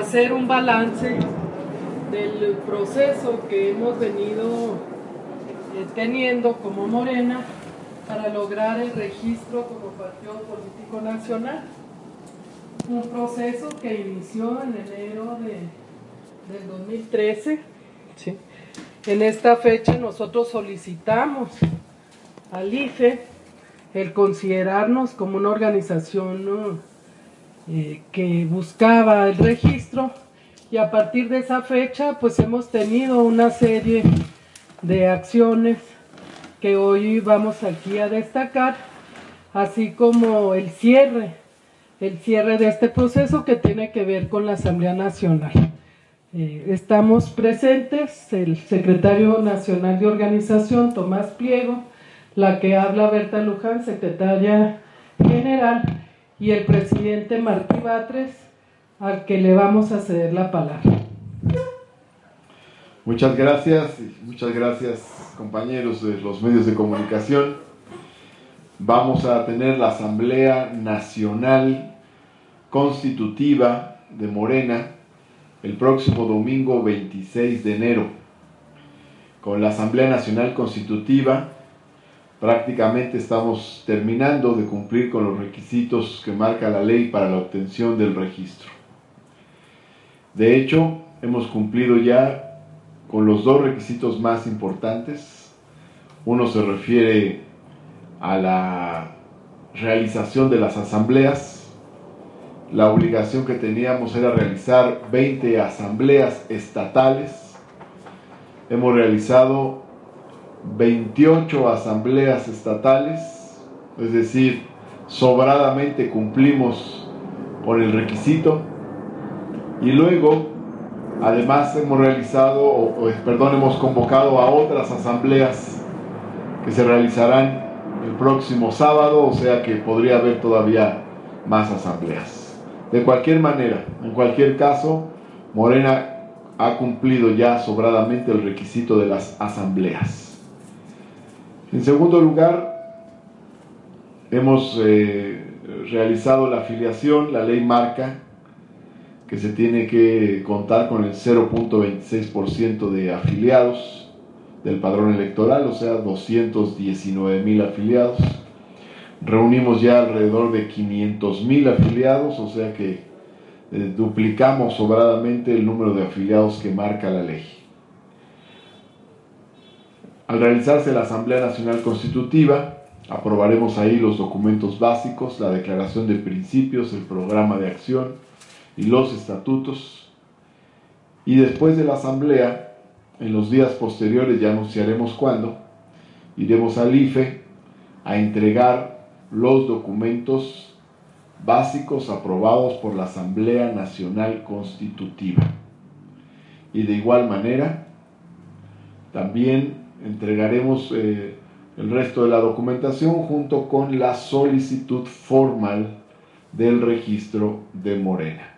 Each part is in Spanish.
hacer un balance del proceso que hemos venido eh, teniendo como Morena para lograr el registro como partido político nacional. Un proceso que inició en enero de, del 2013. En esta fecha nosotros solicitamos al IFE el considerarnos como una organización eh, que buscaba el registro y a partir de esa fecha pues hemos tenido una serie de acciones que hoy vamos aquí a destacar, así como el cierre, el cierre de este proceso que tiene que ver con la Asamblea Nacional. Eh, estamos presentes el secretario nacional de organización, Tomás Pliego, la que habla Berta Luján, secretaria general, y el presidente Martí Batres, al que le vamos a ceder la palabra. Muchas gracias, muchas gracias compañeros de los medios de comunicación. Vamos a tener la Asamblea Nacional Constitutiva de Morena el próximo domingo 26 de enero. Con la Asamblea Nacional Constitutiva prácticamente estamos terminando de cumplir con los requisitos que marca la ley para la obtención del registro. De hecho, hemos cumplido ya con los dos requisitos más importantes. Uno se refiere a la realización de las asambleas. La obligación que teníamos era realizar 20 asambleas estatales. Hemos realizado 28 asambleas estatales, es decir, sobradamente cumplimos con el requisito. Y luego, además hemos realizado, o, perdón, hemos convocado a otras asambleas que se realizarán el próximo sábado, o sea que podría haber todavía más asambleas. De cualquier manera, en cualquier caso, Morena ha cumplido ya sobradamente el requisito de las asambleas. En segundo lugar, hemos eh, realizado la afiliación, la ley marca que se tiene que contar con el 0.26% de afiliados del padrón electoral, o sea, 219 mil afiliados. Reunimos ya alrededor de 500 mil afiliados, o sea que eh, duplicamos sobradamente el número de afiliados que marca la ley. Al realizarse la Asamblea Nacional Constitutiva, aprobaremos ahí los documentos básicos, la declaración de principios, el programa de acción y los estatutos. Y después de la Asamblea, en los días posteriores, ya anunciaremos cuándo, iremos al IFE a entregar los documentos básicos aprobados por la Asamblea Nacional Constitutiva. Y de igual manera, también entregaremos eh, el resto de la documentación junto con la solicitud formal del registro de Morena.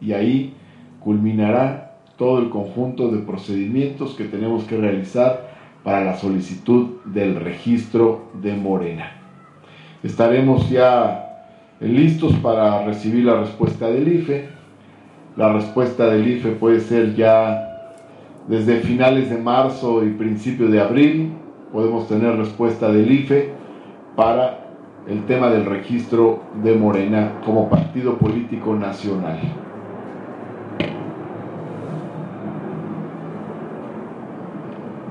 Y ahí culminará todo el conjunto de procedimientos que tenemos que realizar para la solicitud del registro de Morena. Estaremos ya listos para recibir la respuesta del IFE. La respuesta del IFE puede ser ya desde finales de marzo y principio de abril podemos tener respuesta del IFE para el tema del registro de Morena como partido político nacional.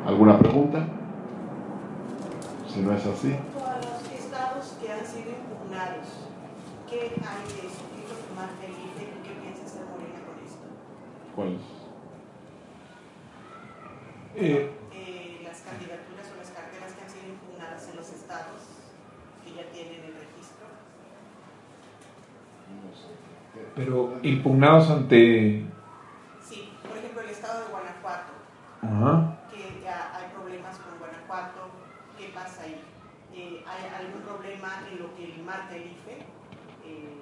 ¿Alguna pregunta? Si no es así. Los estados que han sido impugnados, ¿qué hay de eso? ¿Qué el IFE y qué piensa hacer Morena con esto? ¿Cuáles? Eh, eh, las candidaturas o las carteras que han sido impugnadas en los estados que ya tienen el registro. Pero impugnados ante... Sí, por ejemplo el estado de Guanajuato, Ajá. que ya hay problemas con Guanajuato, ¿qué pasa ahí? Eh, ¿Hay algún problema en lo que marca el IFE eh,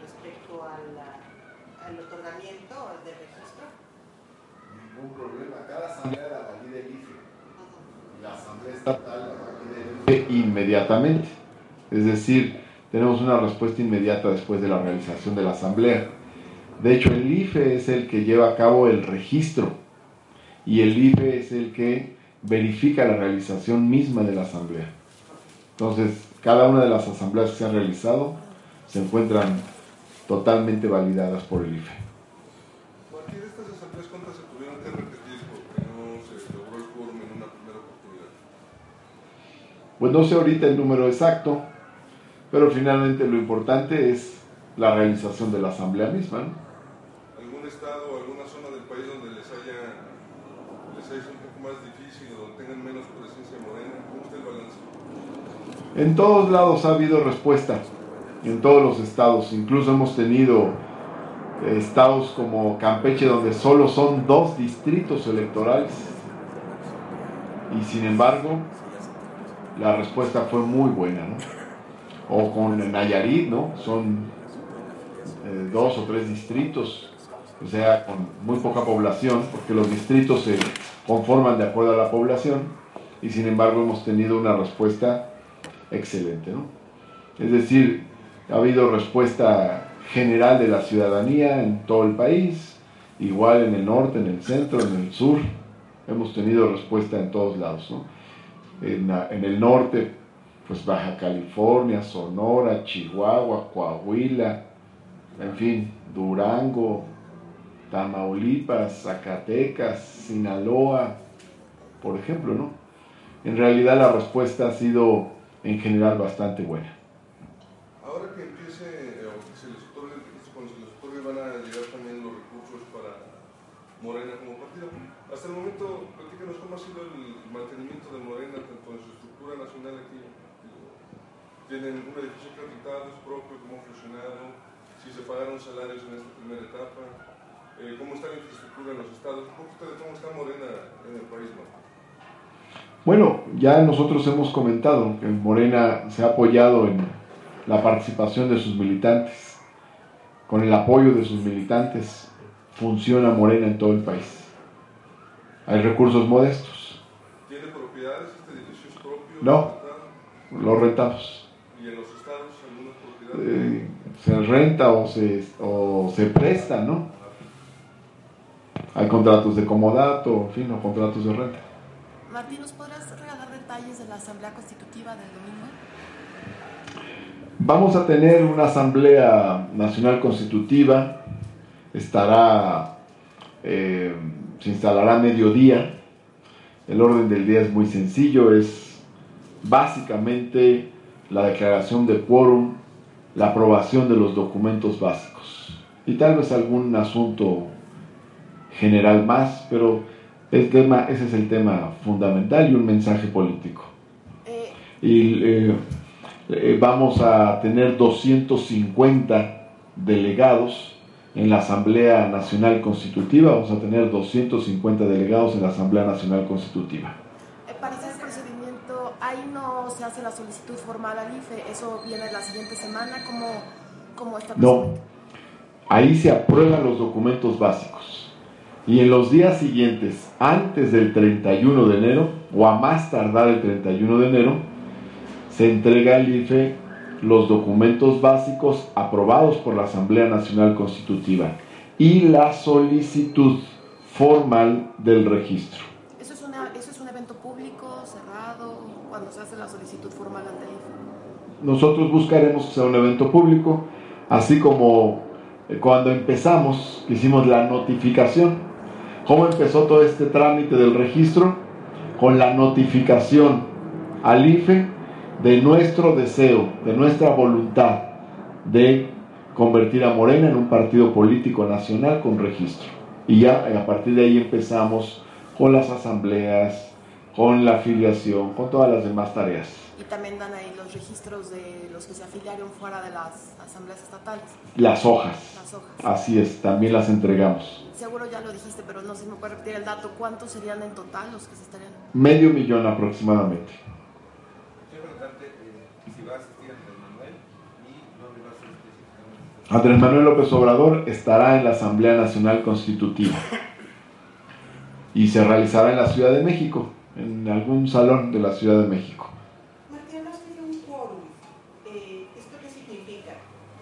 respecto al, al otorgamiento del registro? Ningún problema, cada asamblea la valida el IFE. La asamblea estatal la valida el IFE inmediatamente. Es decir, tenemos una respuesta inmediata después de la realización de la asamblea. De hecho, el IFE es el que lleva a cabo el registro y el IFE es el que verifica la realización misma de la asamblea. Entonces, cada una de las asambleas que se han realizado se encuentran totalmente validadas por el IFE. Pues no sé ahorita el número exacto, pero finalmente lo importante es la realización de la asamblea misma. ¿no? ¿Algún estado o alguna zona del país donde les haya, les haya sido un poco más difícil o donde tengan menos presencia morena? ¿Cómo está el balance? En todos lados ha habido respuesta, en todos los estados. Incluso hemos tenido eh, estados como Campeche donde solo son dos distritos electorales. Y sin embargo, la respuesta fue muy buena. ¿no? O con Nayarit, ¿no? Son eh, dos o tres distritos, o sea, con muy poca población, porque los distritos se conforman de acuerdo a la población, y sin embargo hemos tenido una respuesta excelente. ¿no? Es decir, ha habido respuesta general de la ciudadanía en todo el país, igual en el norte, en el centro, en el sur, hemos tenido respuesta en todos lados. ¿no? En, en el norte, pues Baja California, Sonora, Chihuahua, Coahuila, en fin, Durango, Tamaulipas, Zacatecas, Sinaloa, por ejemplo, ¿no? En realidad la respuesta ha sido en general bastante buena. Ahora que empiece, o que se les otorgue cuando se les otorgue van a llegar también los recursos para Morena como partido. Hasta el momento, platícanos cómo ha sido el mantenimiento de Morena, tanto en su estructura nacional aquí. ¿Tienen un edificio acreditado, es propio, cómo ha funcionado? si se pagaron salarios en esta primera etapa, eh, cómo está la infraestructura en los estados, cómo está Morena en el país. ¿no? Bueno, ya nosotros hemos comentado que Morena se ha apoyado en la participación de sus militantes. Con el apoyo de sus militantes funciona Morena en todo el país. Hay recursos modestos. ¿Tiene propiedades este edificio es propio? No, los rentamos. ¿Y en los estados algunas propiedades? Eh, se renta o se, o se presta, ¿no? Hay contratos de comodato, en fin, o contratos de renta. Martín, ¿nos podrás regalar detalles de la Asamblea Constitutiva del domingo? Vamos a tener una Asamblea Nacional Constitutiva, estará, eh, se instalará a mediodía. El orden del día es muy sencillo, es básicamente la declaración de quórum, la aprobación de los documentos básicos y tal vez algún asunto general más, pero el tema, ese es el tema fundamental y un mensaje político. Eh, Y eh, eh, vamos a tener 250 delegados en la Asamblea Nacional Constitutiva, vamos a tener 250 delegados en la Asamblea Nacional Constitutiva. eh, para el procedimiento, ahí no se hace la solicitud formal al IFE, eso viene la siguiente semana, ¿cómo, cómo está No, ahí se aprueban los documentos básicos. Y en los días siguientes, antes del 31 de enero, o a más tardar el 31 de enero, se entrega al IFE los documentos básicos aprobados por la Asamblea Nacional Constitutiva y la solicitud formal del registro. ¿Eso es, una, ¿Eso es un evento público, cerrado, cuando se hace la solicitud formal ante el IFE? Nosotros buscaremos que sea un evento público, así como eh, cuando empezamos, hicimos la notificación. ¿Cómo empezó todo este trámite del registro? Con la notificación al IFE de nuestro deseo, de nuestra voluntad de convertir a Morena en un partido político nacional con registro. Y ya eh, a partir de ahí empezamos con las asambleas, con la afiliación, con todas las demás tareas. Y también dan ahí los registros de los que se afiliaron fuera de las asambleas estatales, Las hojas. las hojas. Así es, también las entregamos. Seguro ya lo dijiste, pero no sé si me puede repetir el dato. ¿Cuántos serían en total los que se estarían? Medio millón aproximadamente. Señor Representante, eh, si va a asistir Andrés Manuel y dónde va a asistir específicamente. Andrés Manuel López Obrador estará en la Asamblea Nacional Constitutiva y se realizará en la Ciudad de México, en algún salón de la Ciudad de México. Martín, hablaste de un quórum. Eh, ¿Esto qué significa?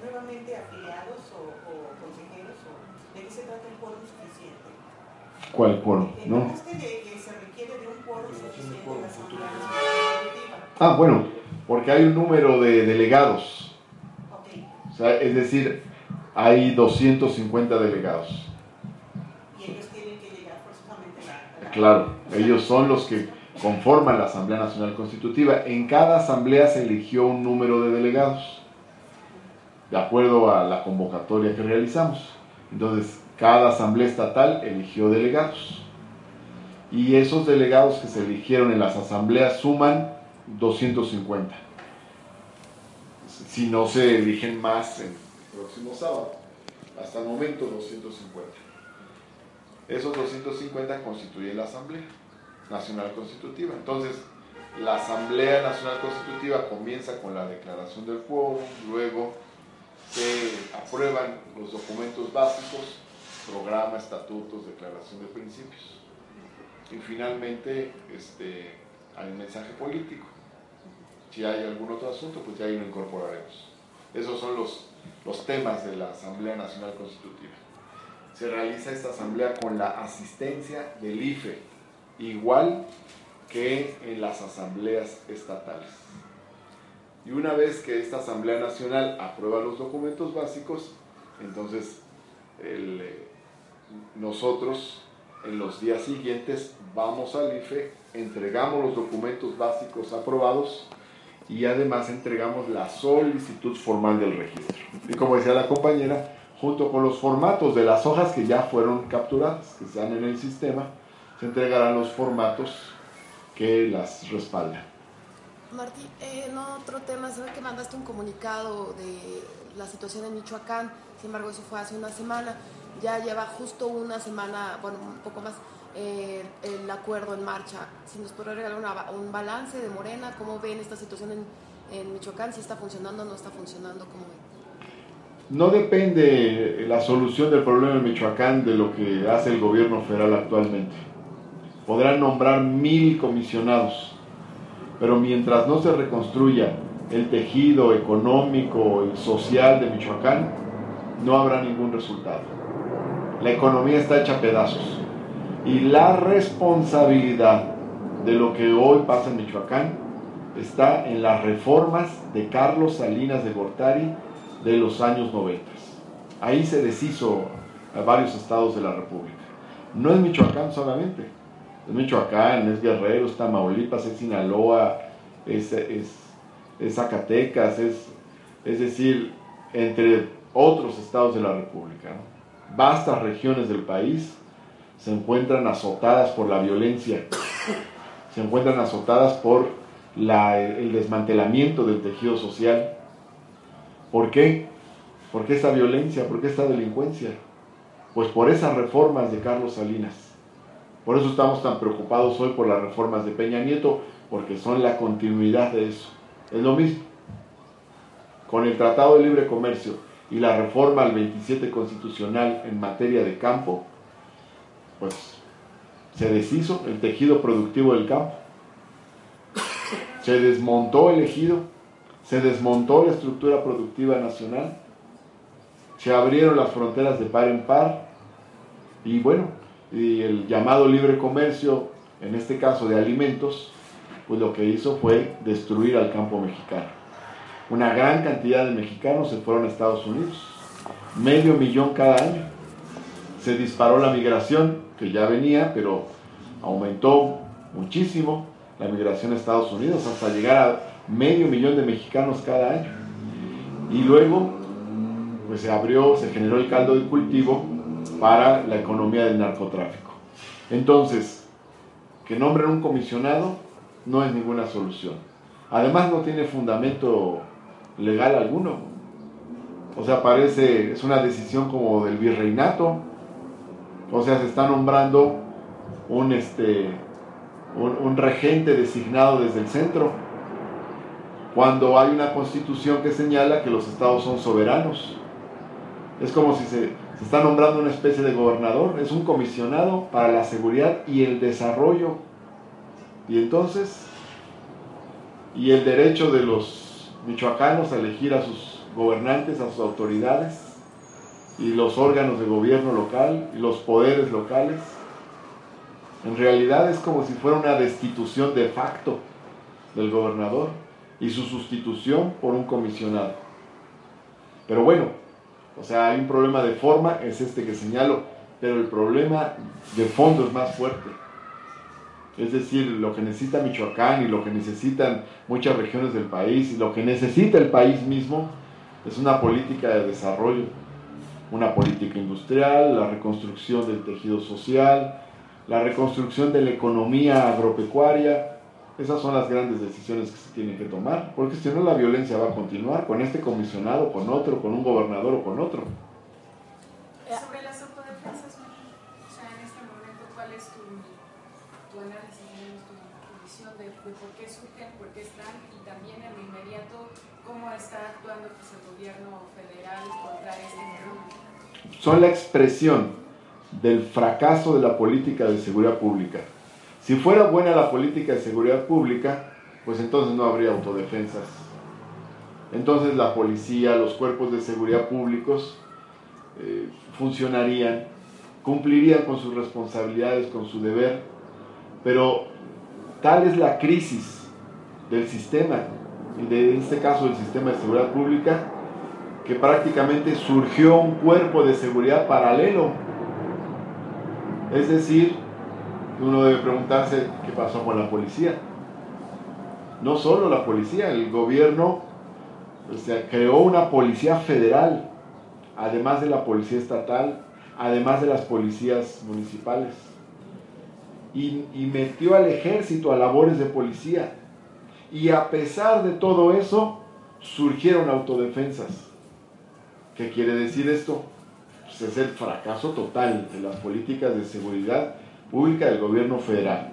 ¿Nuevamente afiliados o, o consejeros? O... se trata del quórum suficiente? ¿Cuál quórum? El ¿No? de que se requiere de un quórum suficiente en la Asamblea Nacional Constitutiva. Ah, bueno, porque hay un número de delegados. Ok, O sea, es decir, hay 250 delegados. y ellos tienen que llegar forzosamente a la... Claro, ellos son los que conforman la Asamblea Nacional Constitutiva. En cada asamblea se eligió un número de delegados, de acuerdo a la convocatoria que realizamos. Entonces, cada asamblea estatal eligió delegados. Y esos delegados que se eligieron en las asambleas suman 250. Si no se eligen más el próximo sábado. Hasta el momento 250. Esos 250 constituyen la Asamblea Nacional Constitutiva. Entonces, la Asamblea Nacional Constitutiva comienza con la declaración del quórum, luego se aprueban los documentos básicos, programa, estatutos, declaración de principios. Y finalmente este, hay un mensaje político. Si hay algún otro asunto, pues ya ahí lo incorporaremos. Esos son los, los temas de la Asamblea Nacional Constitutiva se realiza esta asamblea con la asistencia del IFE, igual que en las asambleas estatales. Y una vez que esta Asamblea Nacional aprueba los documentos básicos, entonces el, eh, nosotros en los días siguientes vamos al IFE, entregamos los documentos básicos aprobados y además entregamos la solicitud formal del registro. Y como decía la compañera, junto con los formatos de las hojas que ya fueron capturadas, que están en el sistema, se entregarán los formatos que las respaldan. Martí, eh, en otro tema, se ve que mandaste un comunicado de la situación en Michoacán, sin embargo eso fue hace una semana, ya lleva justo una semana, bueno, un poco más, eh, el acuerdo en marcha. Si nos podría regalar una- un balance de Morena, ¿cómo ven esta situación en, Michoacán? Si está funcionando o no está funcionando. No depende la solución del problema en Michoacán de lo que hace el gobierno federal actualmente. Podrán nombrar mil comisionados, pero mientras no se reconstruya el tejido económico y social de Michoacán, no habrá ningún resultado. La economía está hecha pedazos y la responsabilidad de lo que hoy pasa en Michoacán está en las reformas de Carlos Salinas de Gortari de los años 90. Ahí se deshizo a varios estados de la República. No es Michoacán solamente, es Michoacán, es Guerrero, es Tamaulipas, es Sinaloa, es, Zacatecas, es, es decir, entre otros estados de la República. Vastas regiones del país se encuentran azotadas por la violencia, se encuentran azotadas por la- el desmantelamiento del tejido social. ¿Por qué? ¿Por qué esta violencia? ¿Por qué esta delincuencia? Pues por esas reformas de Carlos Salinas. Por eso estamos tan preocupados hoy por las reformas de Peña Nieto, porque son la continuidad de eso. Es lo mismo. Con el Tratado de Libre Comercio y la reforma al 27 constitucional en materia de campo, pues se deshizo el tejido productivo del campo. Se desmontó el ejido, se desmontó la estructura productiva nacional, se abrieron las fronteras de par en par y bueno, y el llamado libre comercio, en este caso de alimentos, pues lo que hizo fue destruir al campo mexicano. Una gran cantidad de mexicanos se fueron a Estados Unidos, medio millón cada año. Se disparó la migración, que ya venía, pero aumentó muchísimo la migración a Estados Unidos hasta llegar a medio millón de mexicanos cada año. Y luego, pues se abrió, se generó el caldo de cultivo para la economía del narcotráfico. Entonces, que nombren un comisionado no es ninguna solución. Además no tiene fundamento legal alguno. O sea, parece, es una decisión como del virreinato. O sea, se está nombrando un, este, un, regente designado desde el centro, cuando hay una constitución que señala que los estados son soberanos. Es como si se, se está nombrando una especie de gobernador, es un comisionado para la seguridad y el desarrollo. Y entonces, y el derecho de los michoacanos a elegir a sus gobernantes, a sus autoridades, y los órganos de gobierno local y los poderes locales. En realidad es como si fuera una destitución de facto del gobernador y su sustitución por un comisionado. Pero bueno, o sea, hay un problema de forma, es este que señalo, pero el problema de fondo es más fuerte. Es decir, lo que necesita Michoacán y lo que necesitan muchas regiones del país y lo que necesita el país mismo es una política de desarrollo, una política industrial, la reconstrucción del tejido social, la reconstrucción de la economía agropecuaria, esas son las grandes decisiones que se tienen que tomar, porque si no la violencia va a continuar con este comisionado, con otro, con un gobernador o con otro. Sobre las autodefensas, o sea, en este momento, ¿cuál es tu, tu análisis, visión de, por qué surgen, por qué están y también en lo inmediato, cómo está actuando pues, el gobierno federal contra este fenómeno? Son la expresión del fracaso de la política de seguridad pública si fuera buena la política de seguridad pública, pues entonces no habría autodefensas. Entonces la policía, los cuerpos de seguridad públicos eh, funcionarían, cumplirían con sus responsabilidades, con su deber, pero tal es la crisis del sistema, y de, en este caso del sistema de seguridad pública, que prácticamente surgió un cuerpo de seguridad paralelo. Es decir, uno debe preguntarse qué pasó con la policía. No solo la policía, el gobierno creó una policía federal, además de la policía estatal, además de las policías municipales. Y, metió al ejército a labores de policía. Y a pesar de todo eso, surgieron autodefensas. ¿Qué quiere decir esto? Pues es el fracaso total de las políticas de seguridad pública del gobierno federal.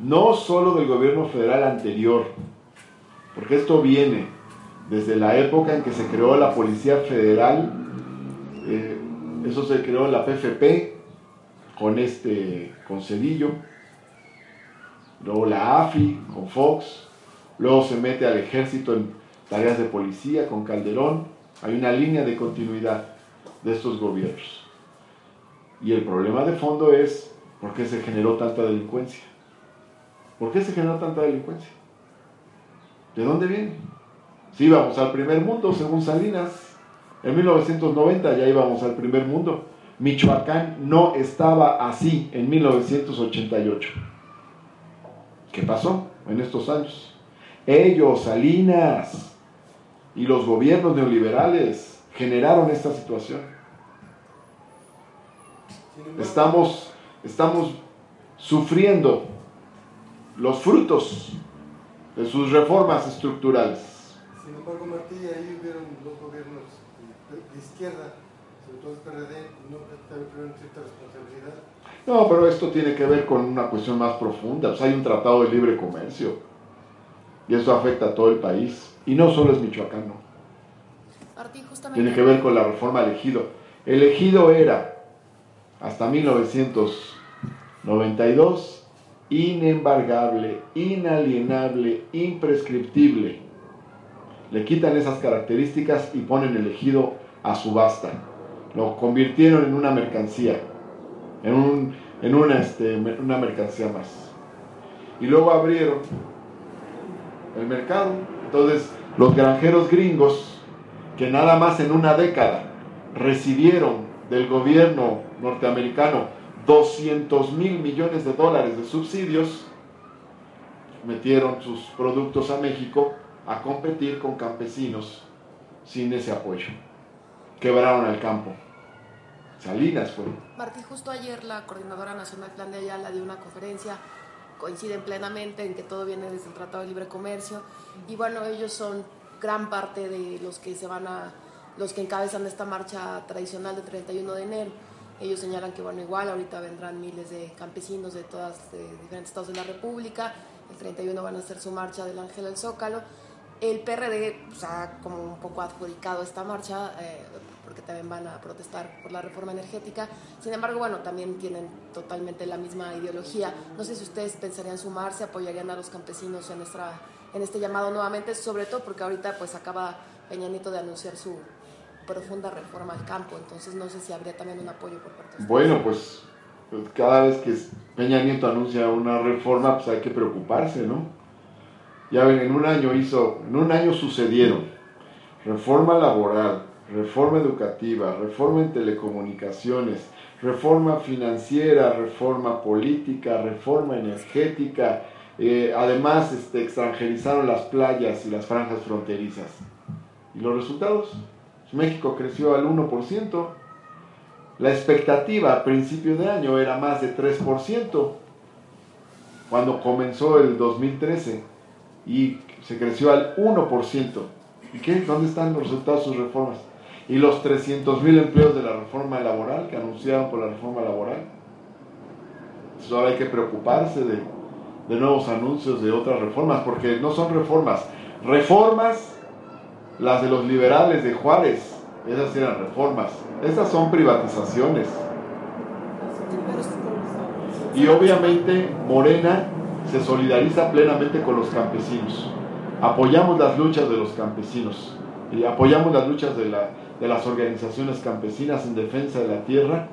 No solo del gobierno federal anterior, porque esto viene desde la época en que se creó la Policía Federal, eh, eso se creó en la PFP con este con Cedillo, luego la AFI con Fox, luego se mete al ejército en tareas de policía con Calderón, hay una línea de continuidad de estos gobiernos. Y el problema de fondo es ¿Por qué se generó tanta delincuencia? ¿Por qué se generó tanta delincuencia? ¿De dónde viene? Si íbamos al primer mundo, según Salinas, en 1990 ya íbamos al primer mundo. Michoacán no estaba así en 1988. ¿Qué pasó en estos años? Ellos, Salinas y los gobiernos neoliberales generaron esta situación. Estamos estamos sufriendo los frutos de sus reformas estructurales. Sin embargo, Martí, ahí hubieron dos gobiernos de izquierda, PRD, no tuvieron cierta responsabilidad. No, pero esto tiene que ver con una cuestión más profunda. Pues hay un tratado de libre comercio y eso afecta a todo el país. Y no solo es Michoacán, no. Tiene que ver con la reforma elegido. El ejido era hasta 1992, inembargable, inalienable, imprescriptible. Le quitan esas características y ponen el ejido a subasta. Lo convirtieron en una mercancía, en, un, en una, este, una mercancía más. Y luego abrieron el mercado. Entonces, los granjeros gringos, que nada más en una década recibieron del gobierno norteamericano 200 mil millones de dólares de subsidios, metieron sus productos a México a competir con campesinos sin ese apoyo. Quebraron el campo. Salinas fue. Martí, justo ayer la Coordinadora Nacional Plan de Ayala dio una conferencia, coinciden plenamente en que todo viene desde el Tratado de Libre Comercio y bueno, ellos son gran parte de los que se van a los que encabezan esta marcha tradicional de 31 de enero. Ellos señalan que, bueno, igual ahorita vendrán miles de campesinos de todos diferentes estados de la República. El 31 van a hacer su marcha del Ángel al Zócalo. El PRD ha como un poco adjudicado esta marcha, eh, porque también van a protestar por la reforma energética. Sin embargo, bueno, también tienen totalmente la misma ideología. No sé si ustedes pensarían sumarse, apoyarían a los campesinos en, nuestra, en este llamado nuevamente, sobre todo porque ahorita pues acaba Peña Nieto de anunciar su, profunda reforma al campo, entonces no sé si habría también un apoyo por parte de ustedes. Bueno, pues, pues cada vez que Peña Nieto anuncia una reforma, pues hay que preocuparse, ¿no? Ya ven, en un año hizo, en un año sucedieron reforma laboral, reforma educativa, reforma en telecomunicaciones, reforma financiera, reforma política, reforma energética, eh, además este, extranjerizaron las playas y las franjas fronterizas. ¿Y los resultados? México creció al 1%. La expectativa a principio de año era más de 3% cuando comenzó el 2013 y se creció al 1%. ¿Y qué? ¿Dónde están los resultados de sus reformas? ¿Y los 300 mil empleos de la reforma laboral que anunciaron por la reforma laboral? Entonces ahora hay que preocuparse de, de nuevos anuncios de otras reformas, porque no son reformas. Reformas, las de los liberales de Juárez, esas eran reformas. Estas son privatizaciones. Y obviamente Morena se solidariza plenamente con los campesinos. Apoyamos las luchas de los campesinos y apoyamos las luchas de, la, de las organizaciones campesinas en defensa de la tierra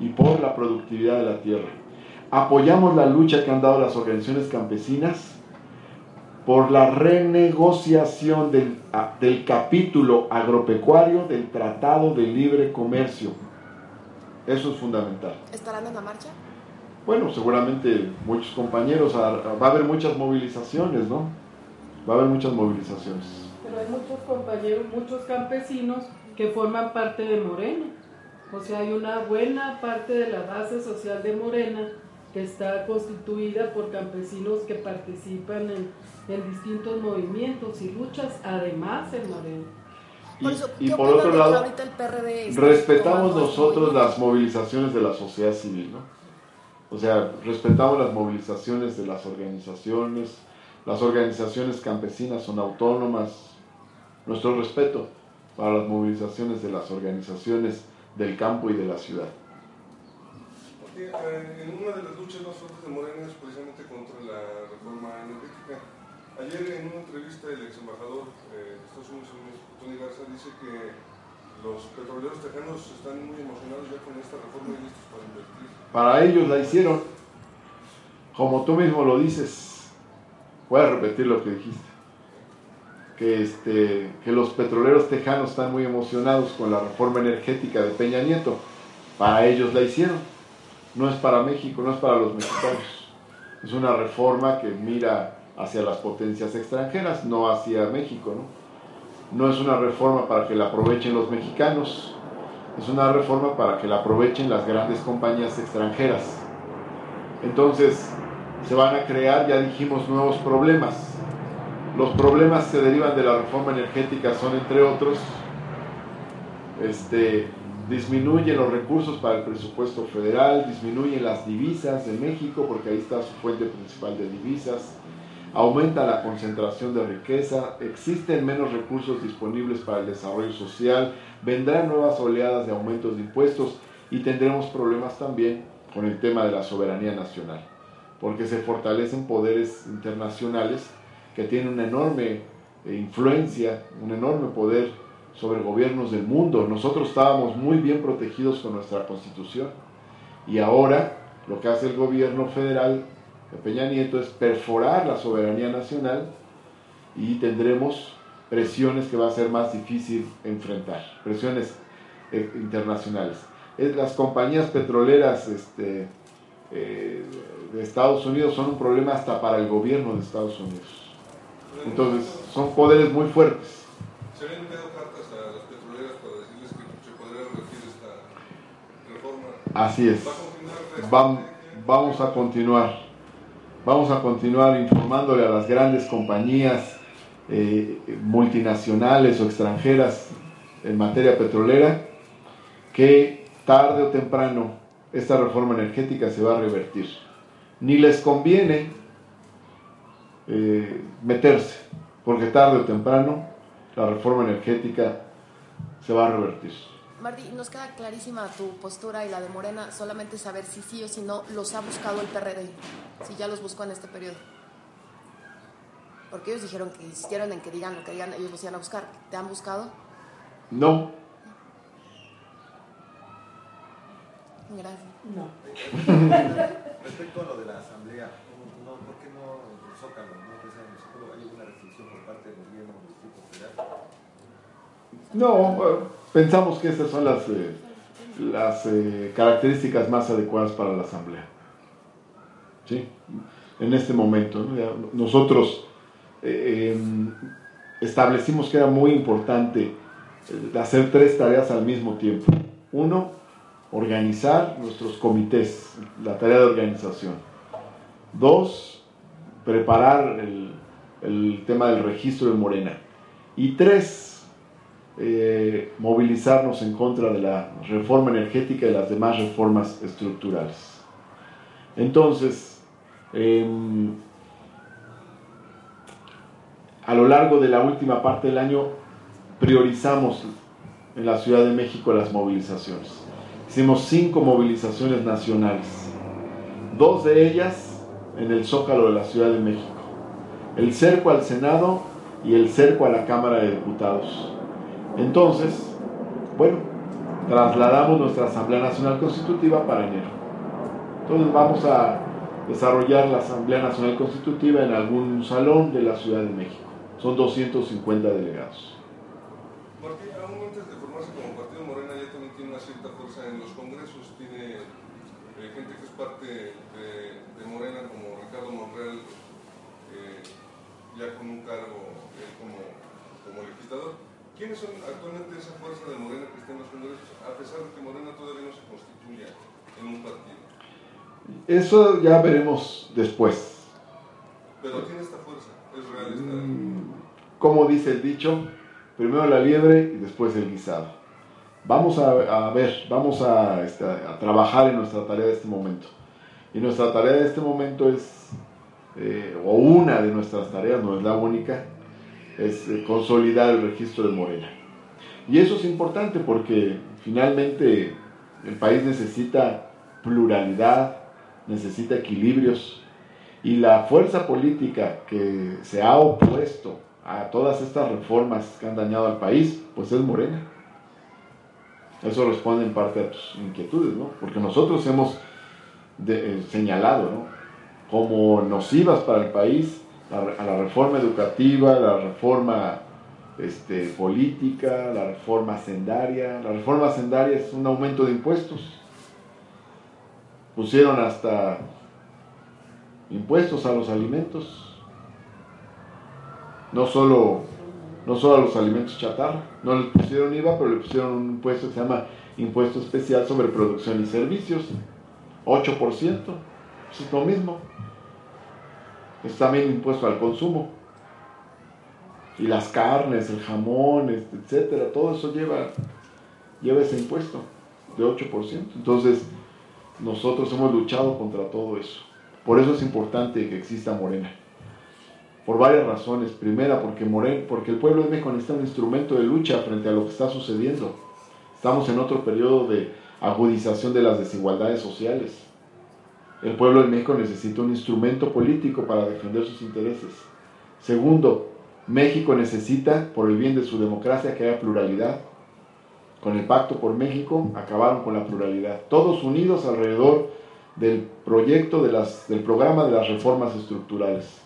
y por la productividad de la tierra. Apoyamos la lucha que han dado las organizaciones campesinas por la renegociación del, del capítulo agropecuario del Tratado de Libre Comercio. Eso es fundamental. ¿Estarán en la marcha? Bueno, seguramente muchos compañeros, va a haber muchas movilizaciones, ¿no? Va a haber muchas movilizaciones. Pero hay muchos compañeros, muchos campesinos que forman parte de Morena. O sea, hay una buena parte de la base social de Morena que está constituida por campesinos que participan en, en distintos movimientos y luchas, además en Morena. Y, por otro lado, respetamos nosotros las movilizaciones de la sociedad civil, ¿no? O sea, respetamos las movilizaciones de las organizaciones, las organizaciones campesinas son autónomas, nuestro respeto para las movilizaciones de las organizaciones del campo y de la ciudad. Eh, en una de las luchas más fuertes de Morena es precisamente contra la reforma energética. Ayer en una entrevista el ex embajador eh, de Estados Unidos, Tony Garza, dice que los petroleros tejanos están muy emocionados ya con esta reforma y listos para invertir. Para ellos la hicieron, como tú mismo lo dices, voy a repetir lo que dijiste. Que, este, que los petroleros tejanos están muy emocionados con la reforma energética de Peña Nieto. Para ellos la hicieron no es para México, no es para los mexicanos. Es una reforma que mira hacia las potencias extranjeras, no hacia México. ¿no? No es una reforma para que la aprovechen los mexicanos, es una reforma para que la aprovechen las grandes compañías extranjeras. Entonces, se van a crear, ya dijimos, nuevos problemas. Los problemas que derivan de la reforma energética son, entre otros, este, disminuyen los recursos para el presupuesto federal, disminuyen las divisas de México, porque ahí está su fuente principal de divisas, aumenta la concentración de riqueza, existen menos recursos disponibles para el desarrollo social, vendrán nuevas oleadas de aumentos de impuestos y tendremos problemas también con el tema de la soberanía nacional, porque se fortalecen poderes internacionales que tienen una enorme eh, influencia, un enorme poder sobre gobiernos del mundo. Nosotros estábamos muy bien protegidos con nuestra constitución y ahora lo que hace el gobierno federal de Peña Nieto es perforar la soberanía nacional y tendremos presiones que va a ser más difícil enfrentar, presiones eh, internacionales. Las compañías petroleras este, eh, de Estados Unidos son un problema hasta para el gobierno de Estados Unidos. Entonces, son poderes muy fuertes. Así es. Vamos a continuar. Vamos a continuar informándole a las grandes compañías eh, multinacionales o extranjeras en materia petrolera que tarde o temprano esta reforma energética se va a revertir. Ni les conviene eh, meterse, porque tarde o temprano la reforma energética se va a revertir. Mardi, nos queda clarísima tu postura y la de Morena, solamente saber si sí o si no los ha buscado el PRD, si ya los buscó en este periodo. Porque ellos dijeron que insistieron en que digan lo que digan, ellos los iban a buscar. ¿Te han buscado? No. Gracias. No. Respecto a lo de la asamblea, no, ¿por qué no el Zócalo? ¿No pues en el Zócalo hay alguna restricción por parte del gobierno del Distrito Federal? No, eh, pensamos que estas son las, eh, las eh, características más adecuadas para la asamblea. ¿Sí? En este momento, nosotros eh, em, establecimos que era muy importante hacer tres tareas al mismo tiempo. Uno, organizar nuestros comités, la tarea de organización. Dos, preparar el, el tema del registro de Morena. Y tres, eh, movilizarnos en contra de la reforma energética y las demás reformas estructurales. Entonces, em, a lo largo de la última parte del año priorizamos en la Ciudad de México las movilizaciones. Hicimos cinco movilizaciones nacionales, dos de ellas en el Zócalo de la Ciudad de México, el cerco al Senado y el cerco a la Cámara de Diputados. Entonces, bueno, trasladamos nuestra Asamblea Nacional Constitutiva para enero. Entonces vamos a desarrollar la Asamblea Nacional Constitutiva en algún salón de la Ciudad de México. Son 250 delegados. Martí, aún antes de formarse como partido Morena ya también tiene una cierta fuerza en los congresos, tiene eh, gente que es parte de, de Morena como Ricardo Monreal, eh, ya con un cargo eh, como, como legislador. ¿Quiénes son actualmente esa fuerza de Morena que está en los congresos, a pesar de que Morena todavía no se constituya en un partido? Eso ya veremos después. Pero tiene esta fuerza, es real esta... Mm, Como dice el dicho, primero la liebre y después el guisado. Vamos a, a ver, vamos a, este, a trabajar en nuestra tarea de este momento. Y nuestra tarea de este momento es, eh, o una de nuestras tareas, no es la única, es eh, consolidar el registro de Morena. Y eso es importante porque finalmente el país necesita pluralidad, necesita equilibrios y la fuerza política que se ha opuesto a todas estas reformas que han dañado al país, pues es Morena. Eso responde en parte a tus inquietudes, ¿no? Porque nosotros hemos eh, señalado, ¿no? Como nocivas para el país a la reforma educativa, la reforma este, política, la reforma sendaria. La reforma sendaria es un aumento de impuestos. Pusieron hasta impuestos a los alimentos. No solo, no solo a los alimentos chatarra. No les pusieron IVA, pero le pusieron un impuesto que se llama impuesto especial sobre producción y servicios. 8%. Eso es lo mismo. Es también impuesto al consumo. Y las carnes, el jamón, este, etcétera, todo eso lleva, lleva ese impuesto de 8%. Entonces, nosotros hemos luchado contra todo eso. Por eso es importante que exista Morena. Por varias razones. Primera, porque, Moren, porque el pueblo de México necesita un instrumento de lucha frente a lo que está sucediendo. Estamos en otro periodo de agudización de las desigualdades sociales. El pueblo de México necesita un instrumento político para defender sus intereses. Segundo, México necesita, por el bien de su democracia, que haya pluralidad. Con el Pacto por México acabaron con la pluralidad. Todos unidos alrededor del proyecto del programa de las reformas estructurales.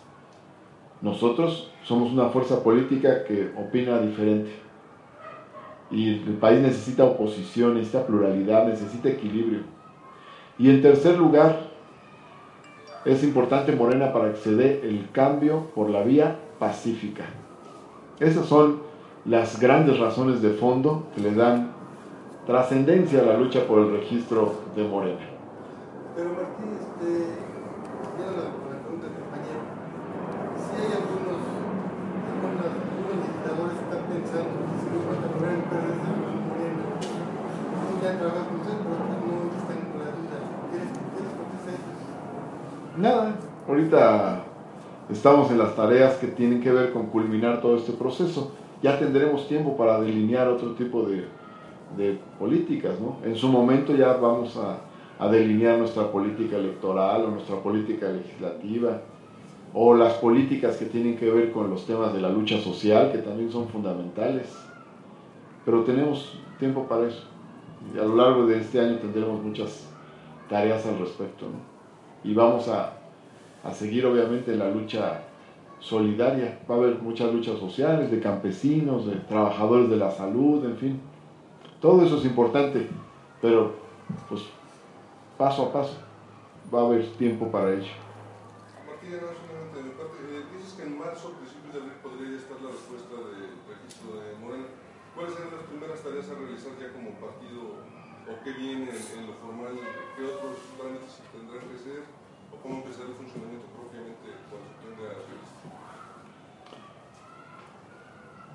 Nosotros somos una fuerza política que opina diferente. Y el país necesita oposición, necesita pluralidad, necesita equilibrio. Y en tercer lugar, es importante Morena para que se dé el cambio por la vía pacífica. Esas son las grandes razones de fondo que le dan trascendencia a la lucha por el registro de Morena. Nada, ahorita estamos en las tareas que tienen que ver con culminar todo este proceso. Ya tendremos tiempo para delinear otro tipo de, políticas, ¿no? En su momento ya vamos a, a delinear nuestra política electoral o nuestra política legislativa o las políticas que tienen que ver con los temas de la lucha social, que también son fundamentales. Pero tenemos tiempo para eso. Y a lo largo de este año tendremos muchas tareas al respecto. Y vamos a, a seguir obviamente la lucha solidaria. Va a haber muchas luchas sociales, de campesinos, de trabajadores de la salud, en fin. Todo eso es importante, pero pues paso a paso va a haber tiempo para ello. Martín, parte, eh, dices que en marzo, principios de abril, podría estar la respuesta del registro de Morena. ¿Cuáles serán las primeras tareas a realizar ya como partido o qué viene en, en lo formal? ¿Qué otros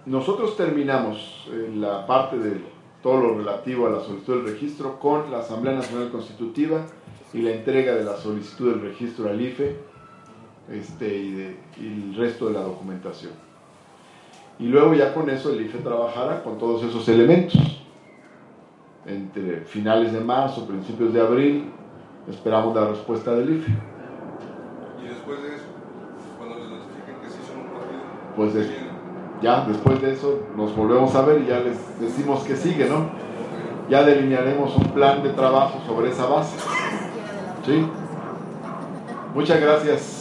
Nosotros terminamos eh, la parte de todo lo relativo a la solicitud del registro con la Asamblea Nacional Constitutiva y la entrega de la solicitud del registro al IFE este, y, de, y el resto de la documentación. Y luego ya con eso el IFE trabajará con todos esos elementos. Entre finales de marzo, principios de abril, esperamos la respuesta del IFE. Y después de eso, cuando les notifiquen que sí son un partido, Pues ¿qué des- viene? Ya después de eso nos volvemos a ver y ya les decimos que sigue, ¿no? Ya delinearemos un plan de trabajo sobre esa base. ¿Sí? Muchas gracias.